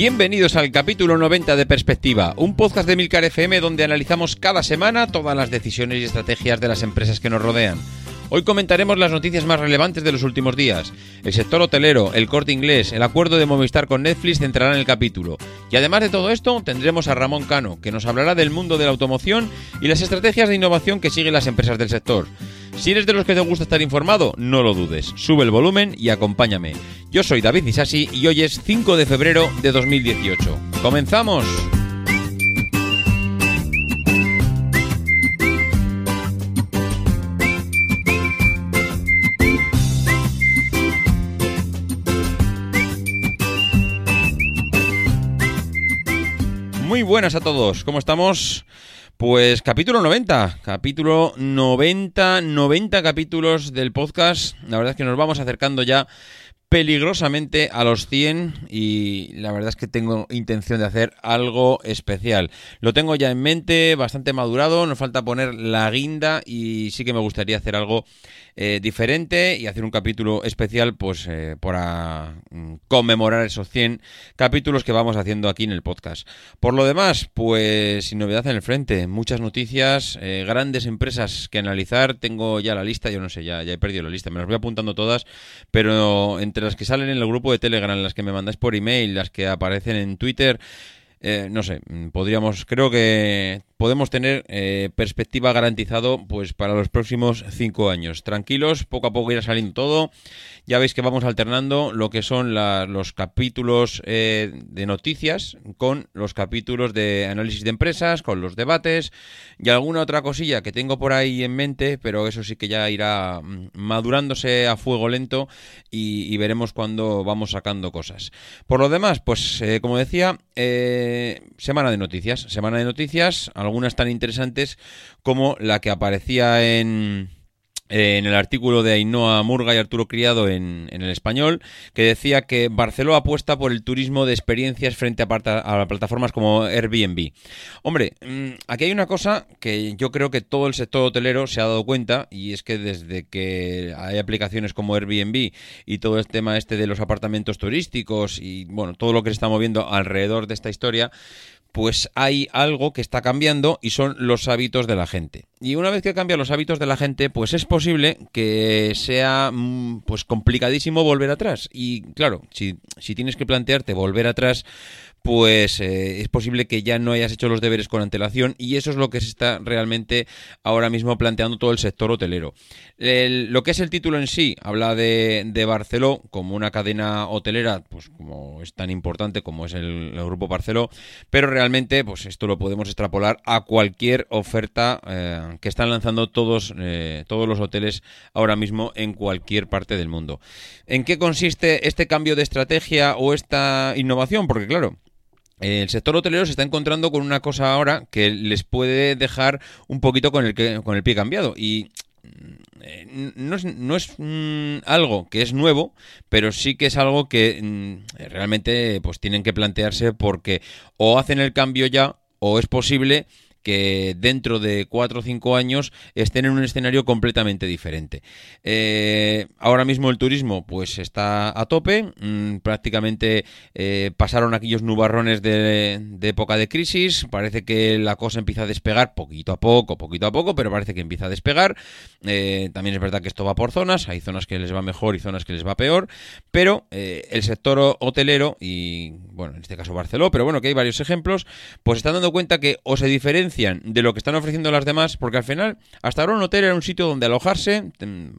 Bienvenidos al capítulo 90 de Perspectiva, un podcast de Milcar FM donde analizamos cada semana todas las decisiones y estrategias de las empresas que nos rodean. Hoy comentaremos las noticias más relevantes de los últimos días. El sector hotelero, el corte inglés, el acuerdo de Movistar con Netflix centrarán el capítulo. Y además de todo esto, tendremos a Ramón Cano, que nos hablará del mundo de la automoción y las estrategias de innovación que siguen las empresas del sector. Si eres de los que te gusta estar informado, no lo dudes. Sube el volumen y acompáñame. Yo soy David Isasi y hoy es 5 de febrero de 2018. ¡Comenzamos! Muy buenas a todos, ¿cómo estamos? Pues capítulo 90, capítulo 90, 90 capítulos del podcast. La verdad es que nos vamos acercando ya peligrosamente a los 100 y la verdad es que tengo intención de hacer algo especial. Lo tengo ya en mente, bastante madurado, nos falta poner la guinda y sí que me gustaría hacer algo eh, diferente y hacer un capítulo especial pues eh, para mm, conmemorar esos 100 capítulos que vamos haciendo aquí en el podcast. Por lo demás, pues sin novedad en el frente, muchas noticias, eh, grandes empresas que analizar, tengo ya la lista, yo no sé, ya, ya he perdido la lista, me las voy apuntando todas, pero entre las que salen en el grupo de Telegram, las que me mandáis por email, las que aparecen en Twitter, no sé, mm, podríamos, creo que podemos tener eh, perspectiva garantizado pues para los próximos cinco años. Tranquilos, poco a poco irá saliendo todo. Ya veis que vamos alternando lo que son los capítulos eh, de noticias con los capítulos de análisis de empresas, con los debates y alguna otra cosilla que tengo por ahí en mente, pero eso sí que ya irá mm, madurándose a fuego lento y, veremos cuando vamos sacando cosas. Por lo demás, pues eh, como decía, semana de noticias. Semana de noticias, algunas tan interesantes como la que aparecía en en el artículo de Ainhoa Murga y Arturo Criado en, en el español, que decía que Barceló apuesta por el turismo de experiencias frente a, a plataformas como Airbnb. Hombre, mm, aquí hay una cosa que yo creo que todo el sector hotelero se ha dado cuenta, y es que desde que hay aplicaciones como Airbnb y todo el tema este de los apartamentos turísticos y bueno, todo lo que se está moviendo alrededor de esta historia, pues hay algo que está cambiando y son los hábitos de la gente. Y una vez que cambian los hábitos de la gente, pues es posible que sea mm, pues complicadísimo volver atrás. Y claro, si, si tienes que plantearte volver atrás, pues eh, es posible que ya no hayas hecho los deberes con antelación y eso es lo que se está realmente ahora mismo planteando todo el sector hotelero. El- lo que es el título en sí habla de, de Barceló como una cadena hotelera, pues como es tan importante como es el, el grupo Barceló, pero realmente pues esto lo podemos extrapolar a cualquier oferta eh, que están lanzando todos, eh, todos los hoteles ahora mismo en cualquier parte del mundo. ¿En qué consiste este cambio de estrategia o esta innovación? Porque claro, el sector hotelero se está encontrando con una cosa ahora que les puede dejar un poquito con el, que- con el pie cambiado. Y mm, eh, no es, no es mm, algo que es nuevo, pero sí que es algo que mm, realmente pues tienen que plantearse porque o hacen el cambio ya o es posible que dentro de cuatro o cinco años estén en un escenario completamente diferente. Eh, ahora mismo el turismo pues está a tope, mm, prácticamente eh, pasaron aquellos nubarrones de, época de crisis, parece que la cosa empieza a despegar poquito a poco, poquito a poco, pero parece que empieza a despegar. Eh, también es verdad que esto va por zonas, hay zonas que les va mejor y zonas que les va peor, pero el sector ho- hotelero y, bueno, en este caso Barceló, pero bueno, que hay varios ejemplos, pues están dando cuenta que o se diferencian de lo que están ofreciendo las demás, porque al final, hasta ahora un hotel era un sitio donde alojarse,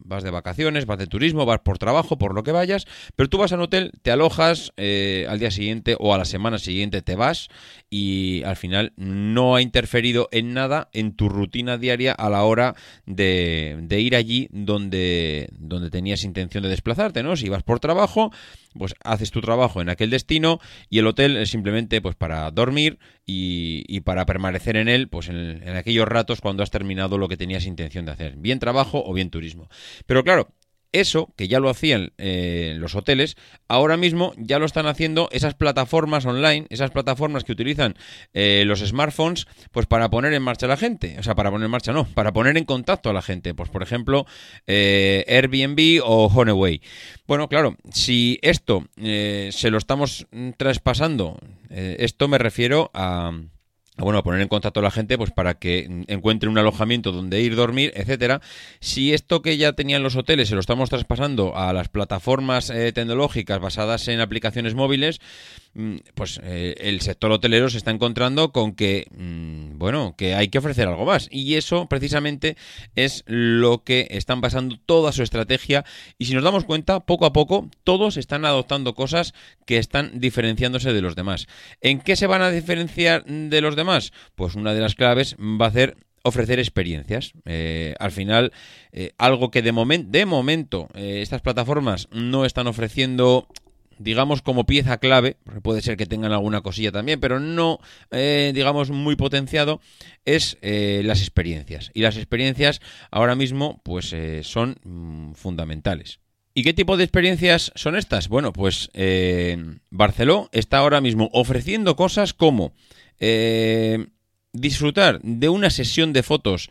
vas de vacaciones, vas de turismo, vas por trabajo, por lo que vayas, pero tú vas a un hotel, te alojas, eh, al día siguiente o a la semana siguiente te vas y al final no ha interferido en nada en tu rutina diaria a la hora de, de ir allí donde, donde tenías intención de desplazarte, ¿no? Si vas por trabajo, pues haces tu trabajo en aquel destino y el hotel es simplemente pues para dormir y, y para permanecer en él pues en, en aquellos ratos cuando has terminado lo que tenías intención de hacer, bien trabajo o bien turismo. Pero claro, eso, que ya lo hacían eh, los hoteles, ahora mismo ya lo están haciendo esas plataformas online, esas plataformas que utilizan eh, los smartphones, pues para poner en marcha a la gente. O sea, para poner en marcha no, para poner en contacto a la gente. Pues por ejemplo, eh, Airbnb o Honeway. Bueno, claro, si esto se lo estamos mm, traspasando, esto me refiero a, bueno, a poner en contacto a la gente pues para que encuentre un alojamiento donde ir, dormir, etcétera. Si esto que ya tenían los hoteles se lo estamos traspasando a las plataformas eh, tecnológicas basadas en aplicaciones móviles, pues eh, el sector hotelero se está encontrando con que, mm, bueno, que hay que ofrecer algo más. Y eso precisamente es lo que están basando toda su estrategia. Y si nos damos cuenta, poco a poco, todos están adoptando cosas que están diferenciándose de los demás. ¿En qué se van a diferenciar de los demás? Pues una de las claves va a ser ofrecer experiencias. Eh, al final, eh, algo que de, de momento estas plataformas no están ofreciendo digamos como pieza clave, puede ser que tengan alguna cosilla también, pero no, eh, digamos, muy potenciado, es eh, las experiencias. Y las experiencias ahora mismo, pues, eh, son mm, fundamentales. ¿Y qué tipo de experiencias son estas? Bueno, pues Barceló está ahora mismo ofreciendo cosas como disfrutar de una sesión de fotos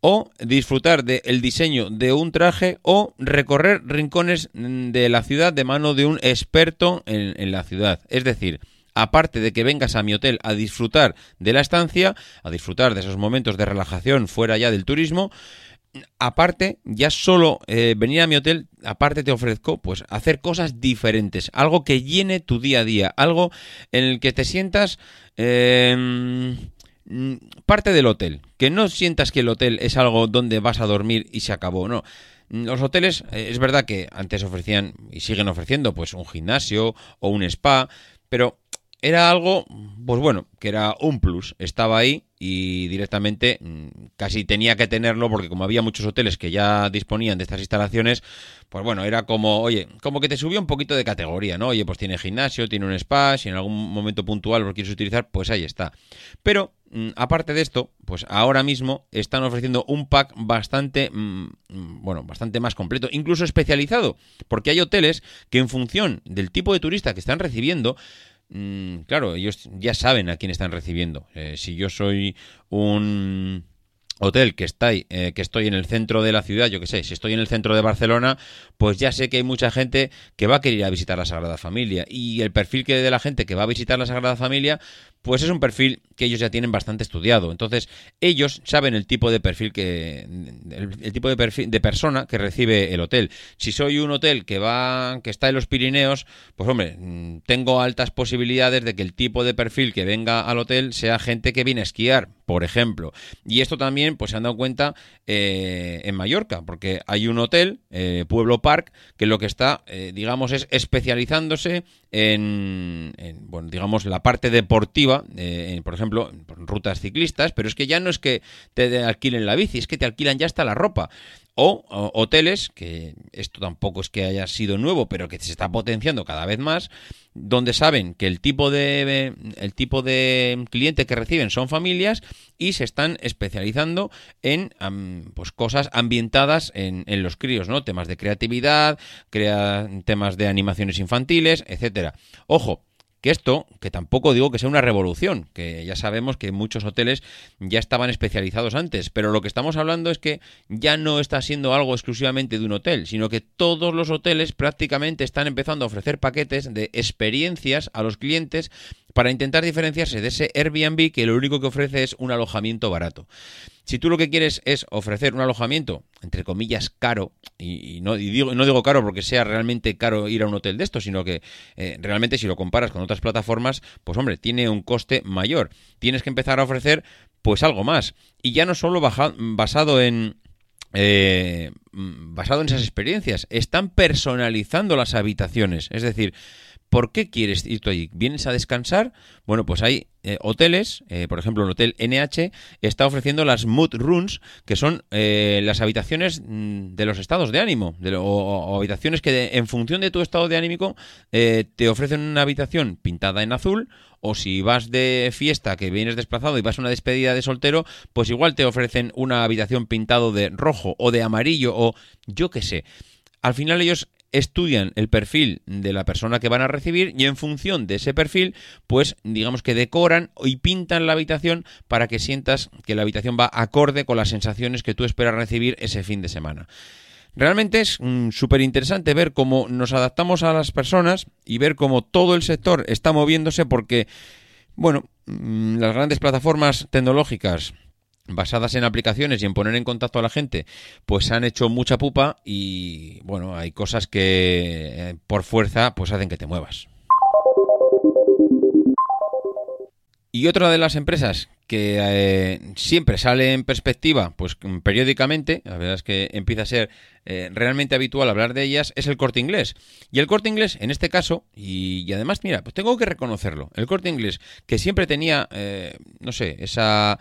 o disfrutar del diseño de un traje o recorrer rincones mm, de la ciudad de mano de un experto en, en la ciudad. Es decir, aparte de que vengas a mi hotel a disfrutar de la estancia, a disfrutar de esos momentos de relajación fuera ya del turismo, aparte, ya solo eh, venir a mi hotel, aparte te ofrezco, pues, hacer cosas diferentes, algo que llene tu día a día, algo en el que te sientas mm, parte del hotel, que no sientas que el hotel es algo donde vas a dormir y se acabó, no. Los hoteles, eh, es verdad que antes ofrecían y siguen ofreciendo, pues, un gimnasio o un spa, pero era algo, pues bueno, que era un plus. Estaba ahí y directamente mm, casi tenía que tenerlo porque como había muchos hoteles que ya disponían de estas instalaciones, pues bueno, era como, oye, como que te subía un poquito de categoría, ¿no? Oye, pues tiene gimnasio, tiene un spa, si en algún momento puntual lo quieres utilizar, pues ahí está. Pero, mm, aparte de esto, pues ahora mismo están ofreciendo un pack bastante, mm, mm, bueno, bastante más completo, incluso especializado, porque hay hoteles que en función del tipo de turista que están recibiendo, Mm, claro, ellos ya saben a quién están recibiendo. Eh, si yo soy un hotel que está eh, que estoy en el centro de la ciudad, yo qué sé, si estoy en el centro de Barcelona, pues ya sé que hay mucha gente que va a querer ir a visitar la Sagrada Familia y el perfil que de la gente que va a visitar la Sagrada Familia, pues es un perfil que ellos ya tienen bastante estudiado. Entonces, ellos saben el tipo de perfil que el, tipo de perfil de persona que recibe el hotel. Si soy un hotel que va que está en los Pirineos, pues hombre, mm, tengo altas posibilidades de que el tipo de perfil que venga al hotel sea gente que viene a esquiar, por ejemplo. Y esto también pues se han dado cuenta eh, en Mallorca, porque hay un hotel, eh, Pueblo Park, que lo que está, eh, digamos, es especializándose en, en, bueno, digamos, la parte deportiva, eh, en, por ejemplo, en rutas ciclistas, pero es que ya no es que te alquilen la bici, es que te alquilan ya hasta la ropa. O, hoteles, que esto tampoco es que haya sido nuevo, pero que se está potenciando cada vez más, donde saben que el tipo de el tipo de cliente que reciben son familias y se están especializando en pues cosas ambientadas en, en, los críos, ¿no? Temas de creatividad, crea, temas de animaciones infantiles, etcétera. Ojo, que esto, que tampoco digo que sea una revolución, que ya sabemos que muchos hoteles ya estaban especializados antes, pero lo que estamos hablando es que ya no está siendo algo exclusivamente de un hotel, sino que todos los hoteles prácticamente están empezando a ofrecer paquetes de experiencias a los clientes para intentar diferenciarse de ese Airbnb que lo único que ofrece es un alojamiento barato. Si tú lo que quieres es ofrecer un alojamiento, entre comillas, caro, y, no, digo, no, digo, caro porque sea realmente caro ir a un hotel de esto, sino que eh, realmente si lo comparas con otras plataformas, pues hombre, tiene un coste mayor. Tienes que empezar a ofrecer pues algo más. Y ya no solo baja- basado en, eh, mm, basado en esas experiencias. Están personalizando las habitaciones. Es decir, ¿por qué quieres ir tú allí? ¿Vienes a descansar? Bueno, pues hay eh, hoteles, eh, por ejemplo, el Hotel NH está ofreciendo las Mood Rooms, que son eh, las habitaciones mm, de los estados de ánimo, o, habitaciones que en función de tu estado de anímico eh, te ofrecen una habitación pintada en azul o si vas de fiesta, que vienes desplazado y vas a una despedida de soltero, pues igual te ofrecen una habitación pintado de rojo o de amarillo o yo qué sé. Al final ellos estudian el perfil de la persona que van a recibir y en función de ese perfil, pues digamos que decoran y pintan la habitación para que sientas que la habitación va acorde con las sensaciones que tú esperas recibir ese fin de semana. Realmente es súper interesante ver cómo nos adaptamos a las personas y ver cómo todo el sector está moviéndose porque, bueno, mm, las grandes plataformas tecnológicas basadas en aplicaciones y en poner en contacto a la gente, pues han hecho mucha pupa y, bueno, hay cosas que eh, por fuerza pues hacen que te muevas. Y otra de las empresas que eh, siempre sale en perspectiva, pues mm, periódicamente, la verdad es que empieza a ser eh, realmente habitual hablar de ellas, es el corte inglés. Y el corte inglés, en este caso, y, además, mira, pues tengo que reconocerlo, el corte inglés, que siempre tenía, no sé, esa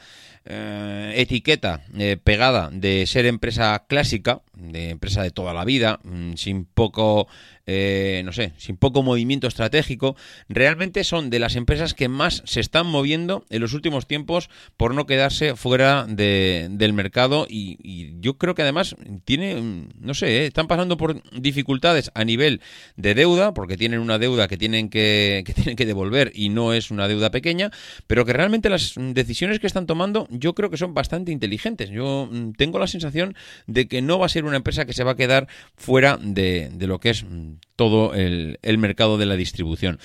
eh, etiqueta eh, pegada de ser empresa clásica, de empresa de toda la vida, mm, sin poco, eh, no sé, sin poco movimiento estratégico, realmente son de las empresas que más se están moviendo en los últimos tiempos por no quedarse fuera de- del mercado y, yo creo que además tiene, mm, no sé, eh, están pasando por dificultades a nivel de deuda, porque tienen una deuda que tienen que, que tienen que devolver y no es una deuda pequeña, pero que realmente las decisiones que están tomando yo creo que son bastante inteligentes. Yo mm, tengo la sensación de que no va a ser una empresa que se va a quedar fuera de, de lo que es mm, todo el, el mercado de la distribución.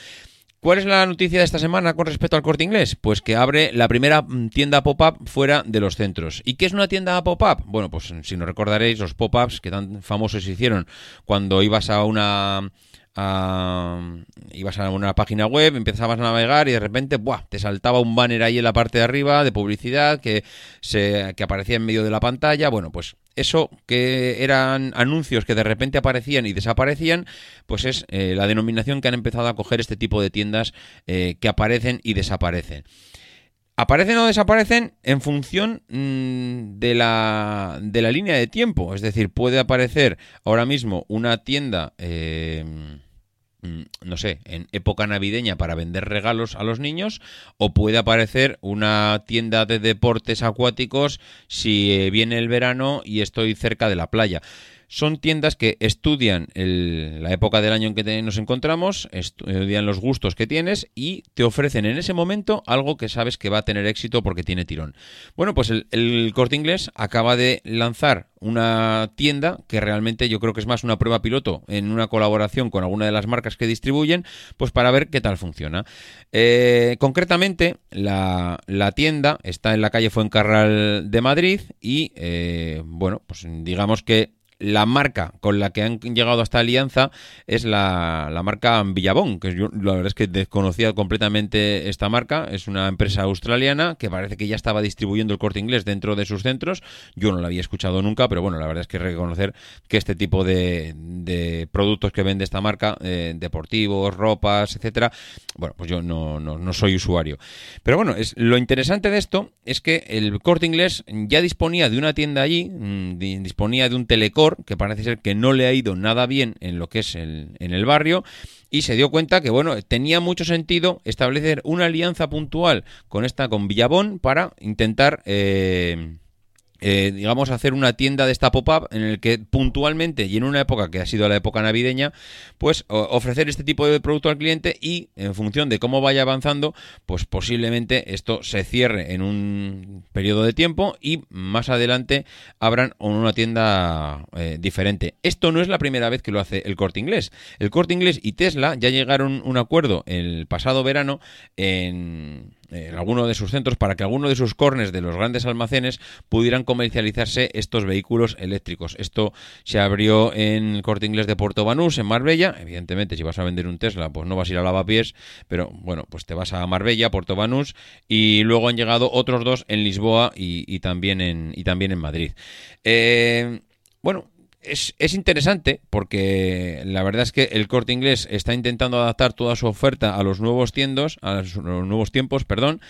¿Cuál es la noticia de esta semana con respecto al corte inglés? Pues que abre la primera mm, tienda pop-up fuera de los centros. ¿Y qué es una tienda pop-up? Bueno, pues si no recordaréis, los pop-ups que tan famosos se hicieron cuando ibas a una. Ibas a una página web, empezabas a navegar y de repente ¡buah! te saltaba un banner ahí en la parte de arriba de publicidad que, se, que aparecía en medio de la pantalla. Bueno, pues eso que eran anuncios que de repente aparecían y desaparecían, pues es eh, la denominación que han empezado a coger este tipo de tiendas eh, que aparecen y desaparecen. Aparecen o desaparecen en función mm, de, la, de la línea de tiempo. Es decir, puede aparecer ahora mismo una tienda, eh, mm, no sé, en época navideña para vender regalos a los niños, o puede aparecer una tienda de deportes acuáticos si eh, viene el verano y estoy cerca de la playa. Son tiendas que estudian la época del año en que nos encontramos, estudian los gustos que tienes y te ofrecen en ese momento algo que sabes que va a tener éxito porque tiene tirón. Bueno, pues el, el corte inglés acaba de lanzar una tienda que realmente yo creo que es más una prueba piloto en una colaboración con alguna de las marcas que distribuyen, pues para ver qué tal funciona. Eh, concretamente, la, la tienda está en la calle Fuencarral de Madrid y, eh, bueno, pues digamos que la marca con la que han llegado a esta alianza es la, la marca Villabón, que yo la verdad es que desconocía completamente esta marca. Es una empresa australiana que parece que ya estaba distribuyendo el corte inglés dentro de sus centros. Yo no la había escuchado nunca, pero bueno, la verdad es que reconocer que este tipo de, productos que vende esta marca, eh, deportivos, ropas, etcétera, bueno, pues yo no, no, no soy usuario. Pero bueno, es, lo interesante de esto es que el corte inglés ya disponía de una tienda allí, mm, di- disponía de un telecor, que parece ser que no le ha ido nada bien en lo que es el, en el barrio, y se dio cuenta que, bueno, tenía mucho sentido establecer una alianza puntual con esta, con Villabón, para intentar... eh, eh, digamos, hacer una tienda de esta pop-up en el que puntualmente y en una época que ha sido la época navideña, pues ofrecer este tipo de producto al cliente y en función de cómo vaya avanzando, pues posiblemente esto se cierre en un periodo de tiempo y más adelante abran una tienda eh, diferente. Esto no es la primera vez que lo hace el corte inglés. El corte inglés y Tesla ya llegaron a un acuerdo el pasado verano en en alguno de sus centros, para que alguno de sus corners de los grandes almacenes pudieran comercializarse estos vehículos eléctricos. Esto se abrió en el Corte Inglés de Puerto Banús, en Marbella. Evidentemente, si vas a vender un Tesla, pues no vas a ir a Lavapiés, pero bueno, pues te vas a Marbella, Puerto Banús, y luego han llegado otros dos en Lisboa y, y también, en, y también en Madrid. Eh, bueno, es, es, interesante porque la verdad es que el corte inglés está intentando adaptar toda su oferta a los nuevos tiendos, a los, nuevos tiempos, perdón.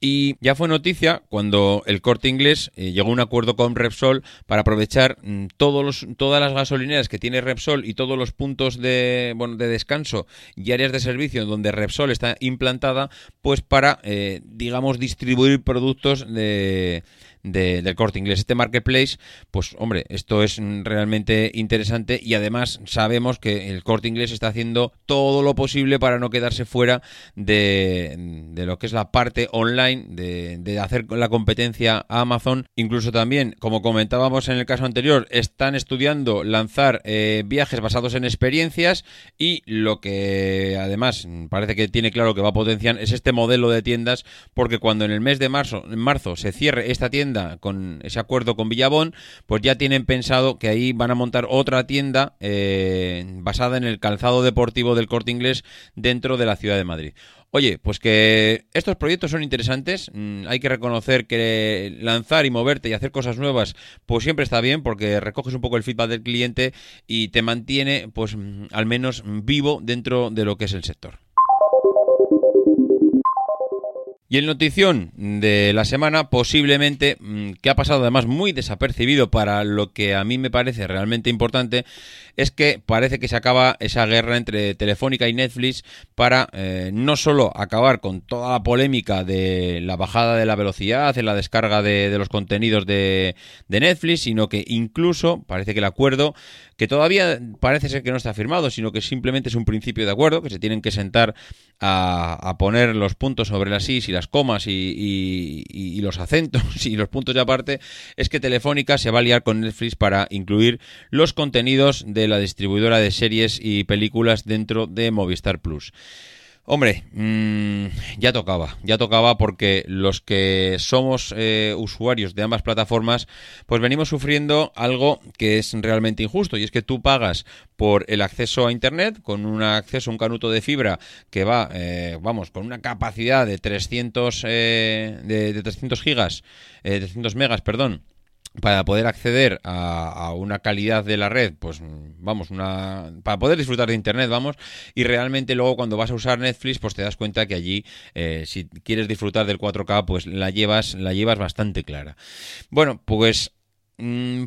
Y ya fue noticia cuando el corte inglés eh, llegó a un acuerdo con Repsol para aprovechar mm, todos los, todas las gasolineras que tiene Repsol y todos los puntos de, bueno, de descanso y áreas de servicio donde Repsol está implantada, pues para, eh, digamos, distribuir productos de, de, del corte inglés. Este marketplace, pues hombre, esto es realmente interesante y además sabemos que el corte inglés está haciendo todo lo posible para no quedarse fuera de, de lo que es la parte online, de, hacer la competencia a Amazon. Incluso también, como comentábamos en el caso anterior, están estudiando lanzar eh, viajes basados en experiencias y lo que además parece que tiene claro que va a potenciar es este modelo de tiendas porque cuando en el mes de marzo, en marzo se cierre esta tienda con ese acuerdo con Villabón, pues ya tienen pensado que ahí van a montar otra tienda eh, basada en el calzado deportivo del corte inglés dentro de la ciudad de Madrid. Oye, pues que estos proyectos son interesantes, mm, hay que reconocer que lanzar y moverte y hacer cosas nuevas, pues siempre está bien porque recoges un poco el feedback del cliente y te mantiene, pues mm, al menos vivo dentro de lo que es el sector. Y el notición de la semana, posiblemente, mm, que ha pasado además muy desapercibido para lo que a mí me parece realmente importante, es que parece que se acaba esa guerra entre Telefónica y Netflix para eh, no solo acabar con toda la polémica de la bajada de la velocidad en la descarga de, de los contenidos de, de Netflix, sino que incluso parece que el acuerdo que todavía parece ser que no está firmado, sino que simplemente es un principio de acuerdo, que se tienen que sentar a, a poner los puntos sobre las is y las comas y, y, y, los acentos y los puntos de aparte, es que Telefónica se va a liar con Netflix para incluir los contenidos de la distribuidora de series y películas dentro de Movistar Plus. Hombre, mmm, ya tocaba, ya tocaba porque los que somos eh, usuarios de ambas plataformas, pues venimos sufriendo algo que es realmente injusto y es que tú pagas por el acceso a Internet con un acceso, un canuto de fibra que va, eh, vamos, con una capacidad de 300, eh, de, de 300 gigas, eh, 300 megas, perdón, para poder acceder a, una calidad de la red, pues vamos, una para poder disfrutar de internet, vamos, y realmente luego cuando vas a usar Netflix, pues te das cuenta que allí eh, si quieres disfrutar del 4K, pues la llevas la llevas bastante clara. Bueno, pues mmm,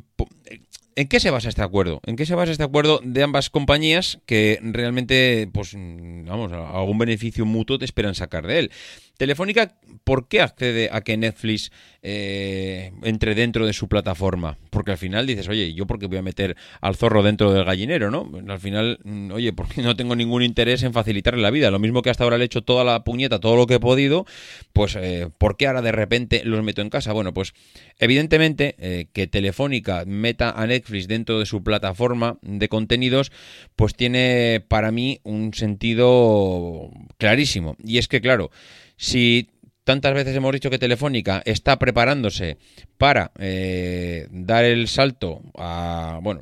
¿En qué se basa este acuerdo? ¿En qué se basa este acuerdo de ambas compañías que realmente, pues, vamos, algún beneficio mutuo te esperan sacar de él? Telefónica, ¿por qué accede a que Netflix eh, entre dentro de su plataforma? Porque al final dices, oye, ¿yo por qué voy a meter al zorro dentro del gallinero, no? Al final, mm, oye, porque no tengo ningún interés en facilitarle la vida. Lo mismo que hasta ahora le he hecho toda la puñeta, todo lo que he podido, pues, eh, ¿por qué ahora de repente los meto en casa? Bueno, pues, evidentemente, eh, que Telefónica meta a Netflix dentro de su plataforma de contenidos, pues tiene para mí un sentido clarísimo. Y es que, claro, si tantas veces hemos dicho que Telefónica está preparándose para eh, dar el salto a. Bueno,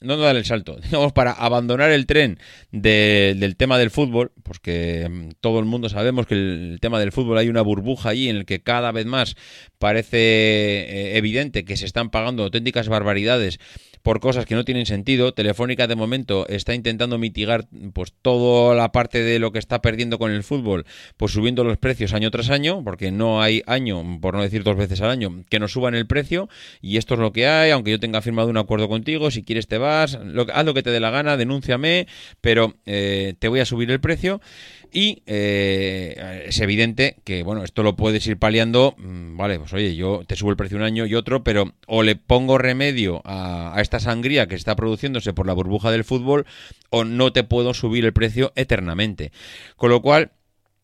no dar el salto, digamos, para abandonar el tren de, del tema del fútbol, porque mm, todo el mundo sabemos que el, el, tema del fútbol hay una burbuja allí en el que cada vez más parece eh, evidente que se están pagando auténticas barbaridades por cosas que no tienen sentido. Telefónica de momento está intentando mitigar pues toda la parte de lo que está perdiendo con el fútbol, pues subiendo los precios año tras año, porque no hay año, por no decir dos veces al año, que no suban el precio y esto es lo que hay, aunque yo tenga firmado un acuerdo contigo, si quieres te vas, lo, haz lo que te dé la gana, denúnciame, pero eh, te voy a subir el precio y eh, es evidente que, bueno, esto lo puedes ir paliando, mm, vale, pues oye, yo te subo el precio un año y otro, pero o le pongo remedio a, esta sangría que está produciéndose por la burbuja del fútbol o no te puedo subir el precio eternamente. Con lo cual,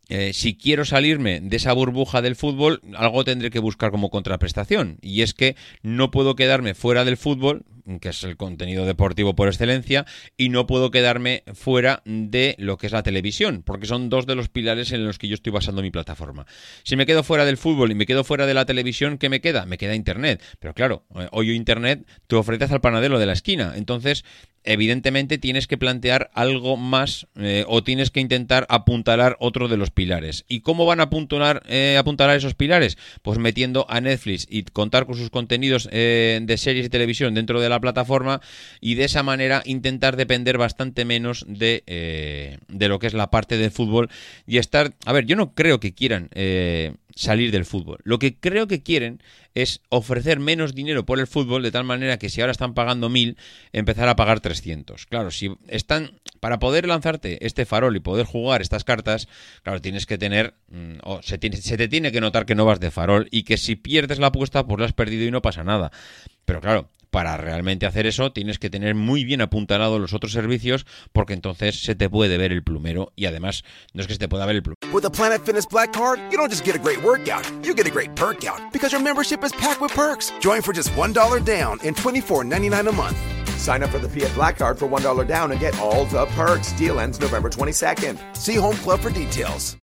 eh, si quiero salirme de esa burbuja del fútbol, algo tendré que buscar como contraprestación. Y es que no puedo quedarme fuera del fútbol, que es el contenido deportivo por excelencia, y no puedo quedarme fuera de lo que es la televisión, porque son dos de los pilares en los que yo estoy basando mi plataforma. Si me quedo fuera del fútbol y me quedo fuera de la televisión, ¿qué me queda? Me queda Internet. Pero claro, eh, hoy Internet tú ofreces al panadero de la esquina, entonces evidentemente tienes que plantear algo más eh, o tienes que intentar apuntalar otro de los pilares. ¿Y cómo van a apuntalar, eh, apuntalar esos pilares? Pues metiendo a Netflix y contar con sus contenidos eh, de series y televisión dentro de la plataforma y de esa manera intentar depender bastante menos de, eh, de lo que es la parte del fútbol y estar... A ver, yo no creo que quieran eh, salir del fútbol. Lo que creo que quieren es ofrecer menos dinero por el fútbol de tal manera que si ahora están pagando 1000, empezar a pagar 300. Claro, si están para poder lanzarte este farol y poder jugar estas cartas, claro, tienes que tener mm, o se, tiene- se te tiene que notar que no vas de farol y que si pierdes la apuesta pues la has perdido y no pasa nada. Pero claro, para realmente hacer eso tienes que tener muy bien apuntalados los otros servicios porque entonces se te puede ver el plumero y además no es que se te pueda ver el plumero With a Planet Fitness Black Card, you don't just get a great workout, you get a great perk out because your membership is packed with perks. Join for just $1 down and $24.99 a month. Sign up for the Fiat Black Card for $1 down and get all the perks. Deal ends November 22nd. See Home Club for details.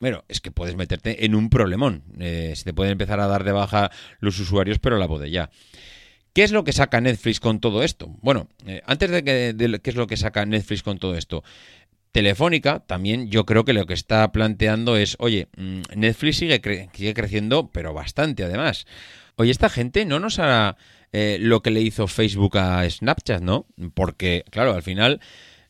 Bueno, es que puedes meterte en un problemón. Eh, se te pueden empezar a dar de baja los usuarios, pero la ya. ¿Qué es lo que saca Netflix con todo esto? Bueno, eh, antes de que de qué es lo que saca Netflix con todo esto. Telefónica también yo creo que lo que está planteando es, oye, mm, Netflix sigue, sigue creciendo, pero bastante además. Oye, esta gente no nos hará eh, lo que le hizo Facebook a Snapchat, ¿no? Porque, claro, al final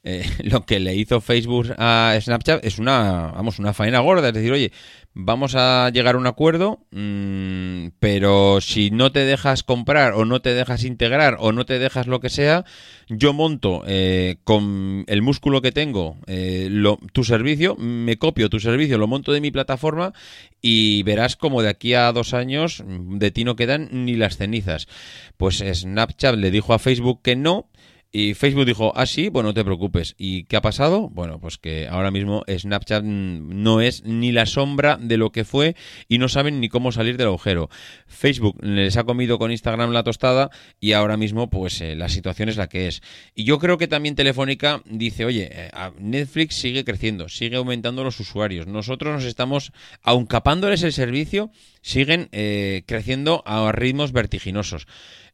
eh, lo que le hizo Facebook a Snapchat es una, vamos, una faena gorda. Es decir, oye, vamos a llegar a un acuerdo, mm, pero si no te dejas comprar o no te dejas integrar o no te dejas lo que sea, yo monto eh, con el músculo que tengo eh, tu servicio, me copio tu servicio, lo monto de mi plataforma y verás como de aquí a dos años mm, de ti no quedan ni las cenizas. Pues Snapchat le dijo a Facebook que no. Y Facebook dijo, ah, sí, bueno, no te preocupes. ¿Y qué ha pasado? Bueno, pues que ahora mismo Snapchat mm, no es ni la sombra de lo que fue y no saben ni cómo salir del agujero. Facebook les ha comido con Instagram la tostada y ahora mismo pues eh, la situación es la que es. Y yo creo que también Telefónica dice, oye, eh, Netflix sigue creciendo, sigue aumentando los usuarios. Nosotros nos estamos, aun capándoles el servicio, siguen eh, creciendo a ritmos vertiginosos.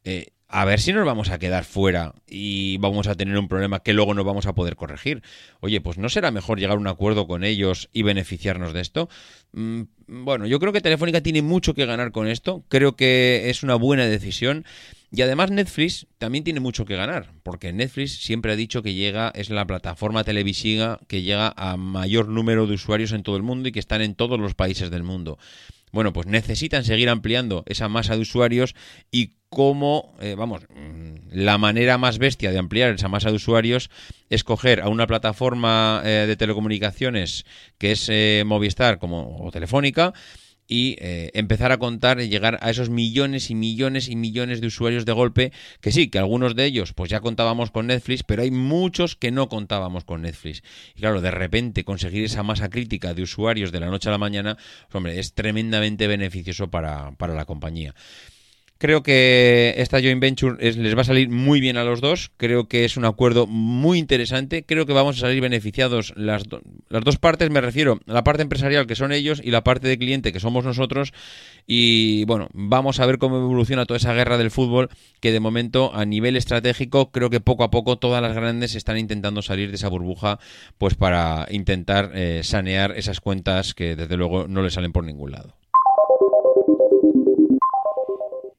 Eh, a ver si nos vamos a quedar fuera y vamos a tener un problema que luego no vamos a poder corregir. Oye, pues ¿no será mejor llegar a un acuerdo con ellos y beneficiarnos de esto? Mm, bueno, yo creo que Telefónica tiene mucho que ganar con esto. Creo que es una buena decisión. Y además Netflix también tiene mucho que ganar, porque Netflix siempre ha dicho que llega, es la plataforma televisiva que llega a mayor número de usuarios en todo el mundo y que están en todos los países del mundo. Bueno, pues necesitan seguir ampliando esa masa de usuarios y cómo, eh, vamos, mm, la manera más bestia de ampliar esa masa de usuarios es coger a una plataforma eh, de telecomunicaciones que es eh, Movistar como o Telefónica y eh, empezar a contar y llegar a esos millones y millones y millones de usuarios de golpe, que sí, que algunos de ellos pues ya contábamos con Netflix, pero hay muchos que no contábamos con Netflix. Y claro, de repente conseguir esa masa crítica de usuarios de la noche a la mañana, hombre, es tremendamente beneficioso para, para la compañía. Creo que esta joint venture es- les va a salir muy bien a los dos. Creo que es un acuerdo muy interesante. Creo que vamos a salir beneficiados las, do- las dos partes. Me refiero a la parte empresarial, que son ellos, y la parte de cliente, que somos nosotros. Y bueno, vamos a ver cómo evoluciona toda esa guerra del fútbol, que de momento, a nivel estratégico, creo que poco a poco todas las grandes están intentando salir de esa burbuja, pues para intentar eh, sanear esas cuentas que desde luego no les salen por ningún lado.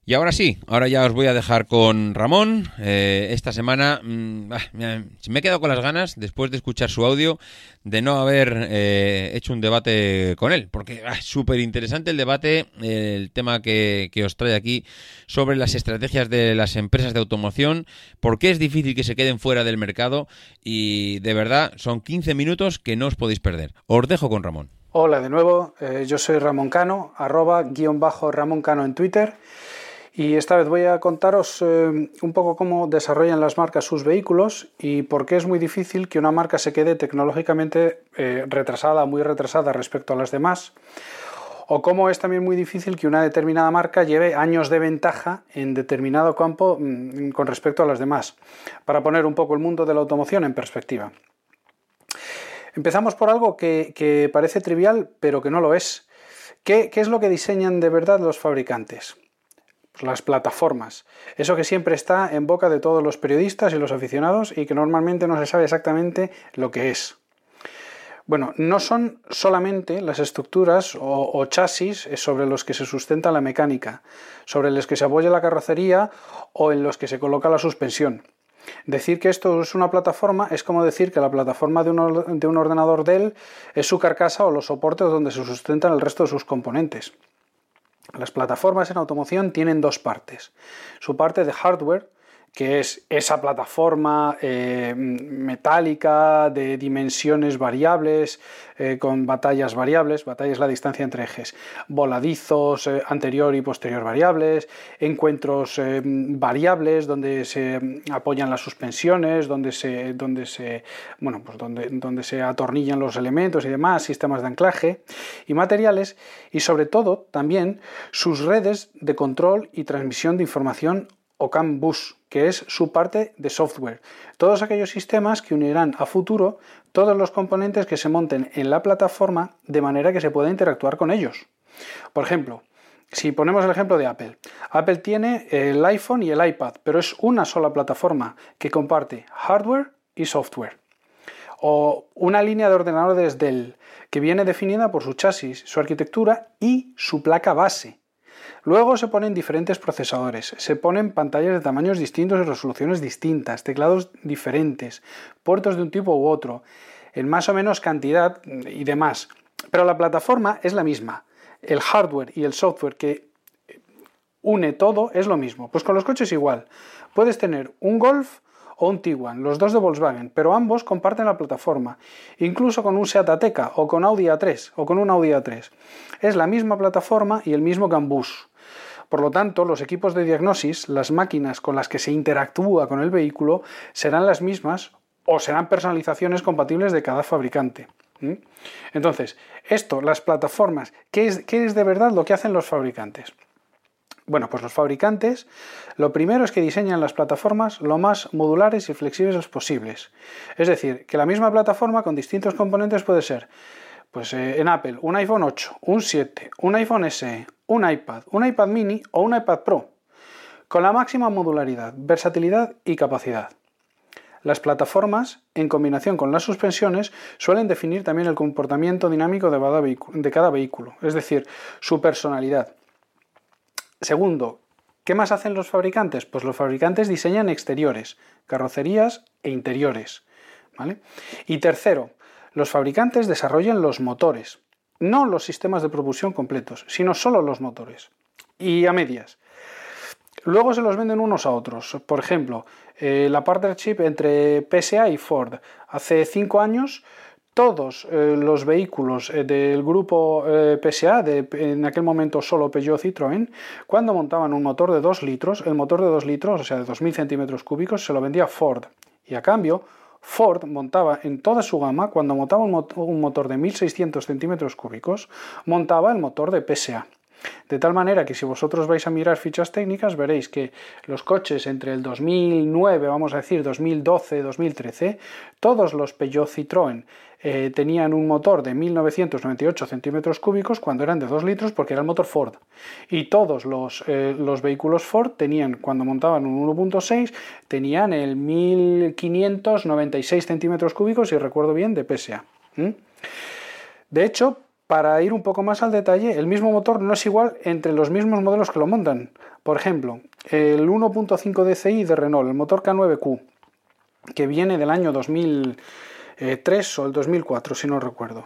Y ahora sí, ahora ya os voy a dejar con Ramón. Eh, esta semana mm, ah, me, he quedado con las ganas, después de escuchar su audio, de no haber eh, hecho un debate con él, porque es súper interesante el debate, eh, el tema que, que os trae aquí sobre las estrategias de las empresas de automoción, por qué es difícil que se queden fuera del mercado y de verdad son 15 minutos que no os podéis perder. Os dejo con Ramón. Hola de nuevo, yo soy Ramón Cano, arroba guion bajo Ramón Cano en Twitter. Y esta vez voy a contaros eh, un poco cómo desarrollan las marcas sus vehículos y por qué es muy difícil que una marca se quede tecnológicamente eh, retrasada, muy retrasada respecto a las demás. O cómo es también muy difícil que una determinada marca lleve años de ventaja en determinado campo mm, con respecto a las demás. Para poner un poco el mundo de la automoción en perspectiva. Empezamos por algo que, parece trivial, pero que no lo es. ¿Qué, ¿Qué, es lo que diseñan de verdad los fabricantes? Las plataformas. Eso que siempre está en boca de todos los periodistas y los aficionados y que normalmente no se sabe exactamente lo que es. Bueno, no son solamente las estructuras o, o, chasis sobre los que se sustenta la mecánica, sobre los que se apoya la carrocería o en los que se coloca la suspensión. Decir que esto es una plataforma es como decir que la plataforma de un, de un ordenador Dell es su carcasa o los soportes donde se sustentan el resto de sus componentes. Las plataformas en automoción tienen dos partes. Su parte de hardware, que es esa plataforma eh, metálica de dimensiones variables, eh, con batallas variables, batalla es la distancia entre ejes, voladizos eh, anterior y posterior variables, encuentros variables donde se apoyan las suspensiones, donde se, donde se, bueno, pues donde, donde se atornillan los elementos y demás, sistemas de anclaje y materiales, y sobre todo también sus redes de control y transmisión de información o bus, que es su parte de software. Todos aquellos sistemas que unirán a futuro todos los componentes que se monten en la plataforma de manera que se pueda interactuar con ellos. Por ejemplo, si ponemos el ejemplo de Apple, Apple tiene el iPhone y el iPad, pero es una sola plataforma que comparte hardware y software. O una línea de ordenadores Dell que viene definida por su chasis, su arquitectura y su placa base. Luego se ponen diferentes procesadores, se ponen pantallas de tamaños distintos y resoluciones distintas, teclados diferentes, puertos de un tipo u otro, en más o menos cantidad y demás. Pero la plataforma es la misma. El hardware y el software que une todo es lo mismo. Pues con los coches igual. Puedes tener un Golf o un Tiguan, los dos de Volkswagen, pero ambos comparten la plataforma, incluso con un Seat Ateca o con Audi A3 o con un Audi A3. Es la misma plataforma y el mismo gambús. Por lo tanto, los equipos de diagnosis, las máquinas con las que se interactúa con el vehículo, serán las mismas o serán personalizaciones compatibles de cada fabricante. Entonces, esto, las plataformas, ¿qué es, ¿qué es de verdad lo que hacen los fabricantes? Bueno, pues los fabricantes lo primero es que diseñan las plataformas lo más modulares y flexibles posibles. Es decir, que la misma plataforma con distintos componentes puede ser, pues eh, en Apple, un iPhone 8, un 7, un iPhone SE, un iPad, un iPad mini o un iPad Pro, con la máxima modularidad, versatilidad y capacidad. Las plataformas, en combinación con las suspensiones, suelen definir también el comportamiento dinámico de cada vehículo, es decir, su personalidad. Segundo, ¿qué más hacen los fabricantes? Pues los fabricantes diseñan exteriores, carrocerías e interiores. ¿vale? Y tercero, los fabricantes desarrollan los motores, no los sistemas de propulsión completos, sino solo los motores. Y a medias. Luego se los venden unos a otros. Por ejemplo, eh, la partnership entre PSA y Ford. Hace cinco años todos eh, los vehículos eh, del grupo eh, PSA, de, en aquel momento solo Peugeot Citroën, cuando montaban un motor de 2 litros, el motor de 2 litros, o sea, de 2.000 centímetros cúbicos, se lo vendía Ford. Y a cambio, Ford montaba en toda su gama, cuando montaba un, mot un motor de 1.600 centímetros cúbicos, montaba el motor de PSA. De tal manera que si vosotros vais a mirar fichas técnicas veréis que los coches entre el 2009, vamos a decir 2012, 2013, todos los Peugeot Citroën eh, tenían un motor de 1998 centímetros cúbicos cuando eran de 2 litros porque era el motor Ford. Y todos los, eh, los vehículos Ford tenían, cuando montaban un 1.6, tenían el 1596 centímetros cúbicos, si recuerdo bien, de PSA. De hecho, para ir un poco más al detalle, el mismo motor no es igual entre los mismos modelos que lo montan. Por ejemplo, el 1.5 DCI de Renault, el motor K9Q, que viene del año 2003 o el 2004, si no recuerdo,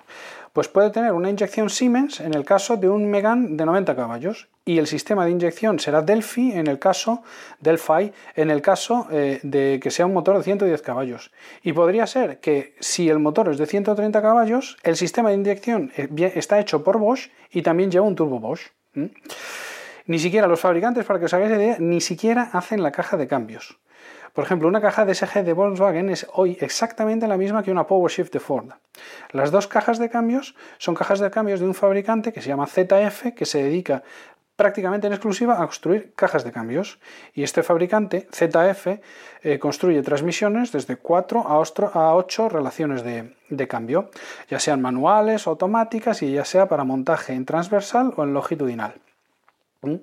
pues puede tener una inyección Siemens en el caso de un Megan de 90 caballos y el sistema de inyección será Delphi en el caso Delphi en el caso eh, de que sea un motor de 110 caballos. Y podría ser que si el motor es de 130 caballos el sistema de inyección eh, está hecho por Bosch y también lleva un turbo Bosch ni siquiera los fabricantes para que os hagáis idea ni siquiera hacen la caja de cambios por ejemplo, una caja DSG de Volkswagen es hoy exactamente la misma que una PowerShift de Ford. Las dos cajas de cambios son cajas de cambios de un fabricante que se llama ZF, que se dedica prácticamente en exclusiva a construir cajas de cambios. Y este fabricante, ZF, eh, construye transmisiones desde 4 a 8, a 8 relaciones de, de cambio, ya sean manuales, automáticas y ya sea para montaje en transversal o en longitudinal. ¿Mm?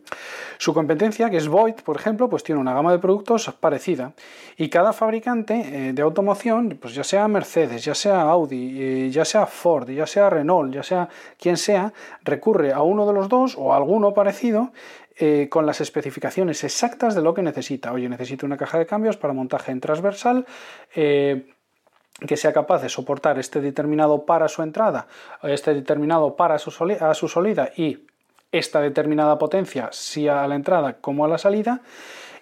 Su competencia, que es Void, por ejemplo, pues tiene una gama de productos parecida. Y cada fabricante eh, de automoción, pues ya sea Mercedes, ya sea Audi, eh, ya sea Ford, ya sea Renault, ya sea quien sea, recurre a uno de los dos o a alguno parecido eh, con las especificaciones exactas de lo que necesita. Oye, necesito una caja de cambios para montaje en transversal. que sea capaz de soportar este determinado para su entrada, este determinado para su a su salida y esta determinada potencia, si a la entrada como a la salida,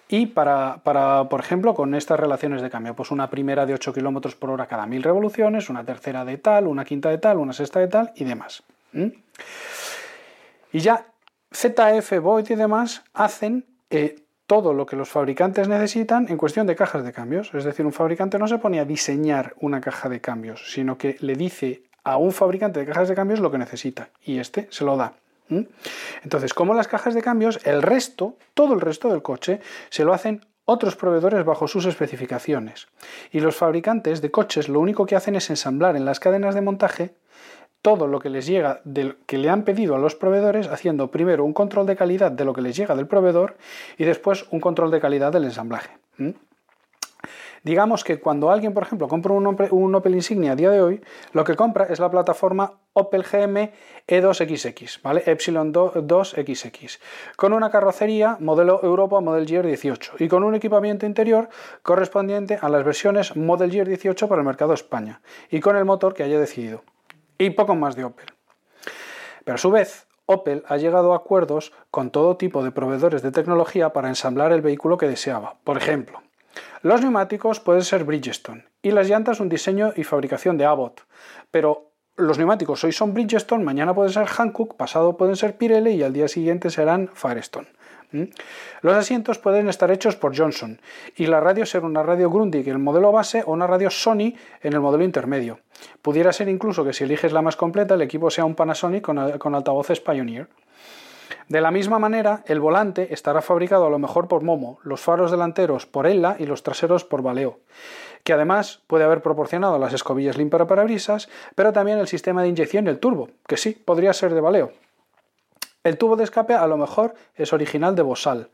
y para, para, por ejemplo, con estas relaciones de cambio, pues una primera de 8 km por hora cada 1000 revoluciones, una tercera de tal, una quinta de tal, una sexta de tal y demás. Y ya ZF, Void y demás hacen eh, todo lo que los fabricantes necesitan en cuestión de cajas de cambios. Es decir, un fabricante no se pone a diseñar una caja de cambios, sino que le dice a un fabricante de cajas de cambios lo que necesita y este se lo da. Entonces, como las cajas de cambios, el resto, todo el resto del coche, se lo hacen otros proveedores bajo sus especificaciones. Y los fabricantes de coches lo único que hacen es ensamblar en las cadenas de montaje todo lo que les llega del que le han pedido a los proveedores, haciendo primero un control de calidad de lo que les llega del proveedor y después un control de calidad del ensamblaje. Digamos que cuando alguien, por ejemplo, compra un Opel, Insignia a día de hoy, lo que compra es la plataforma Opel GM E2XX, ¿vale? Epsilon 2XX, con una carrocería modelo Europa Model Year 18 y con un equipamiento interior correspondiente a las versiones Model Year 18 para el mercado España y con el motor que haya decidido. Y poco más de Opel. Pero a su vez, Opel ha llegado a acuerdos con todo tipo de proveedores de tecnología para ensamblar el vehículo que deseaba. Por ejemplo, los neumáticos pueden ser Bridgestone y las llantas un diseño y fabricación de Abbott. Pero los neumáticos hoy son Bridgestone, mañana pueden ser Hankook, pasado pueden ser Pirelli y al día siguiente serán Firestone. ¿Mm? Los asientos pueden estar hechos por Johnson y la radio ser una radio Grundig en el modelo base o una radio Sony en el modelo intermedio. Pudiera ser incluso que si eliges la más completa el equipo sea un Panasonic con, con altavoces Pioneer. De la misma manera, el volante estará fabricado a lo mejor por Momo, los faros delanteros por Ella y los traseros por Valeo, que además puede haber proporcionado las escobillas limpiaparabrisas, pero también el sistema de inyección y el turbo, que sí, podría ser de Valeo. El tubo de escape a lo mejor es original de Bosal.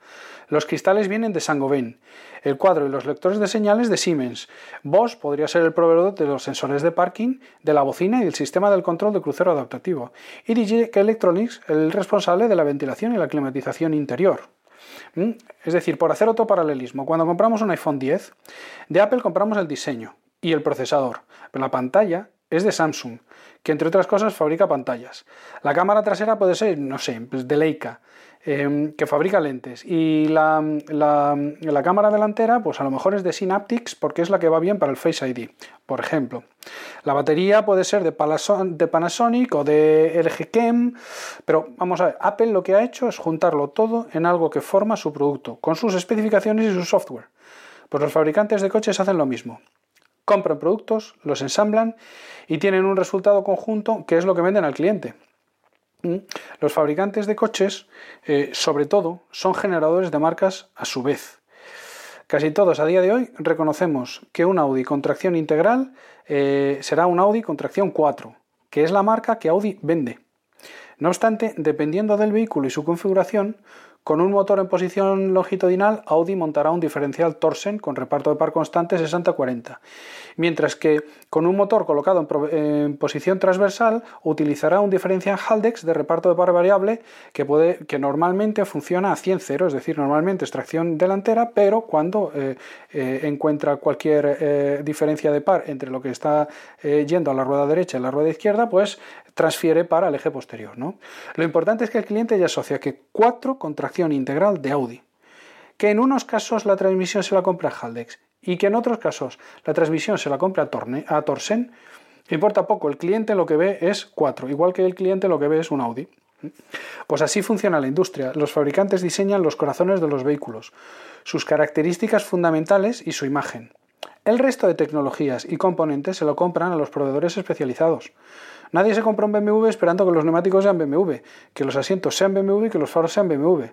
Los cristales vienen de Saint-Gobain. El cuadro y los lectores de señales de Siemens. Bosch podría ser el proveedor de los sensores de parking, de la bocina y del sistema del control de crucero adaptativo. Y DJI Electronics, el responsable de la ventilación y la climatización interior. ¿Mm? Es decir, por hacer otro paralelismo, cuando compramos un iPhone 10, de Apple compramos el diseño y el procesador, pero la pantalla es de Samsung, que entre otras cosas fabrica pantallas. La cámara trasera puede ser, no sé, pues de Leica, eh, que fabrica lentes. Y la, la, la, cámara delantera, pues a lo mejor es de Synaptics, porque es la que va bien para el Face ID, por ejemplo. La batería puede ser de, de Panasonic o de LG Chem, pero vamos a ver, Apple lo que ha hecho es juntarlo todo en algo que forma su producto, con sus especificaciones y su software. Pues los fabricantes de coches hacen lo mismo compran productos, los ensamblan y tienen un resultado conjunto que es lo que venden al cliente. Los fabricantes de coches, eh, sobre todo, son generadores de marcas a su vez. Casi todos a día de hoy reconocemos que un Audi con tracción integral eh, será un Audi con tracción 4, que es la marca que Audi vende. No obstante, dependiendo del vehículo y su configuración, con un motor en posición longitudinal, Audi montará un diferencial Torsen con reparto de par constante 60-40, mientras que con un motor colocado en, posición transversal utilizará un diferencial Haldex de reparto de par variable que, puede, que normalmente funciona a 100-0, es decir, normalmente es tracción delantera, pero cuando eh, eh, encuentra cualquier eh, diferencia de par entre lo que está yendo a la rueda derecha y la rueda izquierda, pues transfiere par al eje posterior. ¿no? Lo importante es que el cliente ya asocia que 4 con tracción integral de Audi, que en unos casos la transmisión se la compra Haldex y que en otros casos la transmisión se la compra a, Torne, Torsen, importa poco, el cliente lo que ve es 4, igual que el cliente lo que ve es un Audi. Pues así funciona la industria. Los fabricantes diseñan los corazones de los vehículos, sus características fundamentales y su imagen. El resto de tecnologías y componentes se lo compran a los proveedores especializados. Nadie se compra un BMW esperando que los neumáticos sean BMW, que los asientos sean BMW y que los faros sean BMW.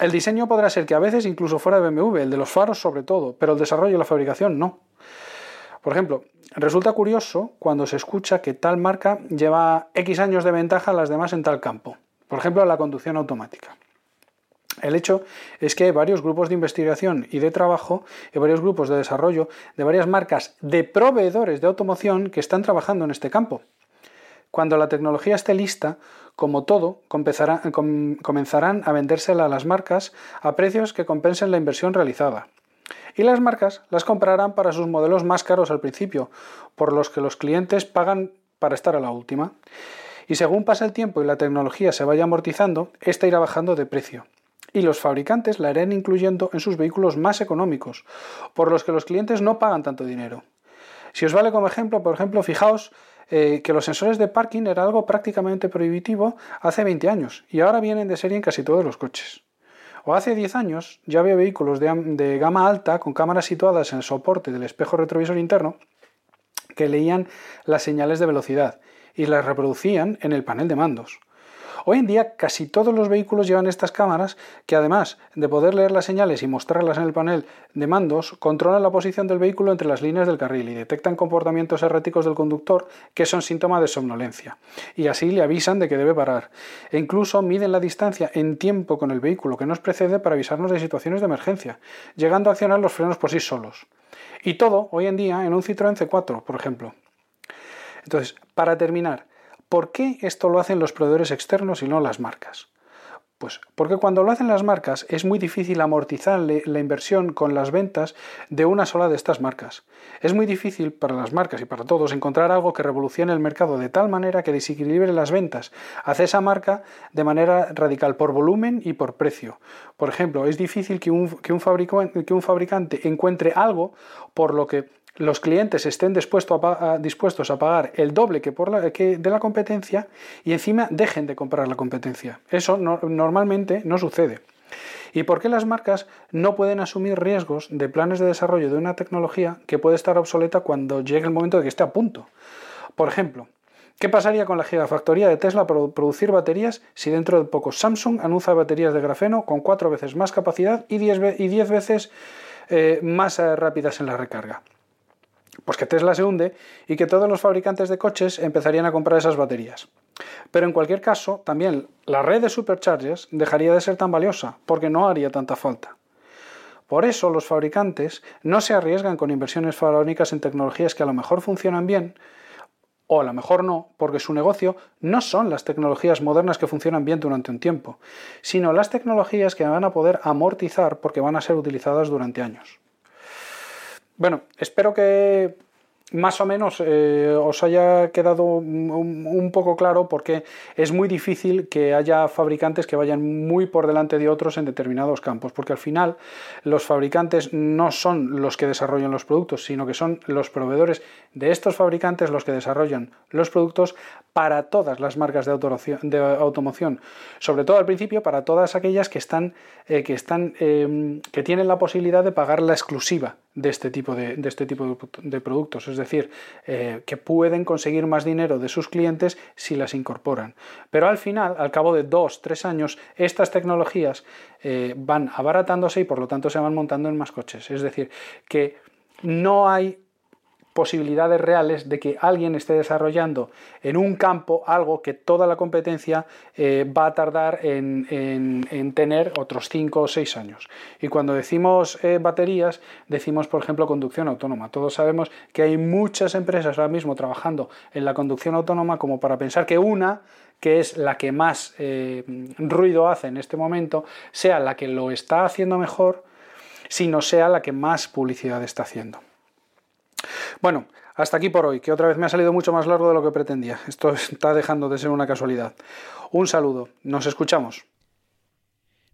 El diseño podrá ser que a veces incluso fuera de BMW, el de los faros sobre todo, pero el desarrollo y la fabricación no. Por ejemplo, resulta curioso cuando se escucha que tal marca lleva X años de ventaja a las demás en tal campo. Por ejemplo, la conducción automática. El hecho es que hay varios grupos de investigación y de trabajo y varios grupos de desarrollo de varias marcas de proveedores de automoción que están trabajando en este campo. Cuando la tecnología esté lista, como todo, comenzarán a vendérsela a las marcas a precios que compensen la inversión realizada. Y las marcas las comprarán para sus modelos más caros al principio, por los que los clientes pagan para estar a la última. Y según pasa el tiempo y la tecnología se vaya amortizando, esta irá bajando de precio. Y los fabricantes la irán incluyendo en sus vehículos más económicos, por los que los clientes no pagan tanto dinero. Si os vale como ejemplo, por ejemplo, fijaos eh, que los sensores de parking era algo prácticamente prohibitivo hace 20 años y ahora vienen de serie en casi todos los coches. O hace 10 años ya había vehículos de, am- de gama alta con cámaras situadas en el soporte del espejo retrovisor interno que leían las señales de velocidad y las reproducían en el panel de mandos. Hoy en día casi todos los vehículos llevan estas cámaras que además de poder leer las señales y mostrarlas en el panel de mandos, controlan la posición del vehículo entre las líneas del carril y detectan comportamientos erráticos del conductor que son síntomas de somnolencia. Y así le avisan de que debe parar. E incluso miden la distancia en tiempo con el vehículo que nos precede para avisarnos de situaciones de emergencia, llegando a accionar los frenos por sí solos. Y todo hoy en día en un Citroën C4, por ejemplo. Entonces, para terminar, ¿por qué esto lo hacen los proveedores externos y no las marcas? Pues porque cuando lo hacen las marcas es muy difícil amortizar la inversión con las ventas de una sola de estas marcas. Es muy difícil para las marcas y para todos encontrar algo que revolucione el mercado de tal manera que desequilibre las ventas hacia esa marca de manera radical por volumen y por precio. Por ejemplo, es difícil que un, que un fabricante encuentre algo por lo que los clientes estén dispuestos a pagar el doble que, por la, que de la competencia y encima dejen de comprar la competencia. Eso no- normalmente no sucede. ¿Y por qué las marcas no pueden asumir riesgos de planes de desarrollo de una tecnología que puede estar obsoleta cuando llegue el momento de que esté a punto? Por ejemplo, ¿qué pasaría con la gigafactoría de Tesla para producir baterías si dentro de poco Samsung anuncia baterías de grafeno con cuatro veces más capacidad y 10 ve- y 10 veces eh, más eh, rápidas en la recarga? Pues que Tesla se hunde y que todos los fabricantes de coches empezarían a comprar esas baterías. Pero en cualquier caso, también la red de superchargers dejaría de ser tan valiosa, porque no haría tanta falta. Por eso los fabricantes no se arriesgan con inversiones faraónicas en tecnologías que a lo mejor funcionan bien, o a lo mejor no, porque su negocio no son las tecnologías modernas que funcionan bien durante un tiempo, sino las tecnologías que van a poder amortizar porque van a ser utilizadas durante años. Bueno, espero que más o menos eh, os haya quedado un, poco claro porque es muy difícil que haya fabricantes que vayan muy por delante de otros en determinados campos, porque al final los fabricantes no son los que desarrollan los productos, sino que son los proveedores de estos fabricantes los que desarrollan los productos para todas las marcas de, automoción, sobre todo al principio para todas aquellas que están, eh, eh, que tienen la posibilidad de pagar la exclusiva de este tipo de, de este tipo de, productos, es decir, eh, que pueden conseguir más dinero de sus clientes si las incorporan. Pero al final, al cabo de dos, tres años, estas tecnologías eh, van abaratándose y por lo tanto se van montando en más coches. Es decir, que no hay posibilidades reales de que alguien esté desarrollando en un campo algo que toda la competencia eh, va a tardar en, en- en tener otros 5 o 6 años. Y cuando decimos eh, baterías, decimos, por ejemplo, conducción autónoma. Todos sabemos que hay muchas empresas ahora mismo trabajando en la conducción autónoma como para pensar que una que es la que más eh, ruido hace en este momento, sea la que lo está haciendo mejor, sino sea la que más publicidad está haciendo. Bueno, hasta aquí por hoy, que otra vez me ha salido mucho más largo de lo que pretendía. Esto está dejando de ser una casualidad. Un saludo, nos escuchamos.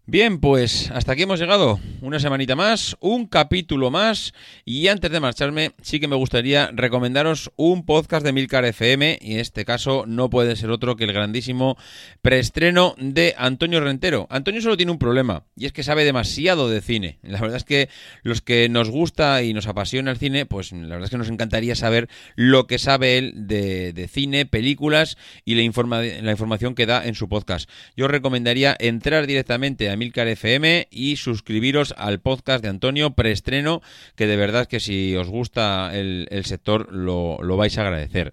Bien, pues hasta aquí hemos llegado. Una semanita más, un capítulo más. Y antes de marcharme, sí que me gustaría recomendaros un podcast de Milcar FM. Y en este caso no puede ser otro que el grandísimo preestreno de Antonio Rentero. Antonio solo tiene un problema, y es que sabe demasiado de cine. La verdad es que los que nos gusta y nos apasiona el cine, pues la verdad es que nos encantaría saber lo que sabe él de, de cine, películas y la, informa- la información que da en su podcast. Yo recomendaría entrar directamente a Milcar FM y suscribiros al podcast de Antonio preestreno, que de verdad que si os gusta el, el sector lo, lo vais a agradecer.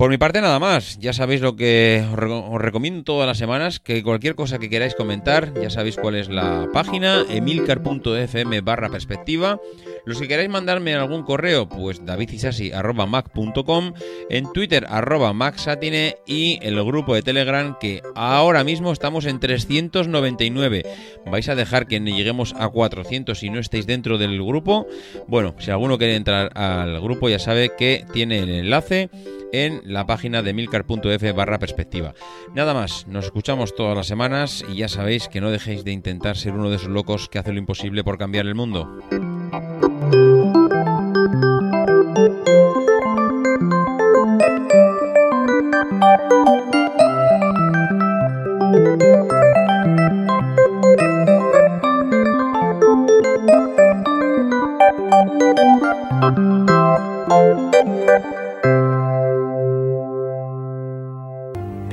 Por mi parte nada más, ya sabéis lo que os, reco- os recomiendo todas las semanas, que cualquier cosa que queráis comentar, ya sabéis cuál es la página, emilcar.fm barra perspectiva. Los que queráis mandarme algún correo, pues davidisasi.mac.com, en Twitter arroba maxatine y el grupo de Telegram que ahora mismo estamos en 399. ¿Vais a dejar que lleguemos a 400 si no estáis dentro del grupo? Bueno, si alguno quiere entrar al grupo ya sabe que tiene el enlace en la página de milcar.f barra perspectiva. Nada más, nos escuchamos todas las semanas y ya sabéis que no dejéis de intentar ser uno de esos locos que hace lo imposible por cambiar el mundo.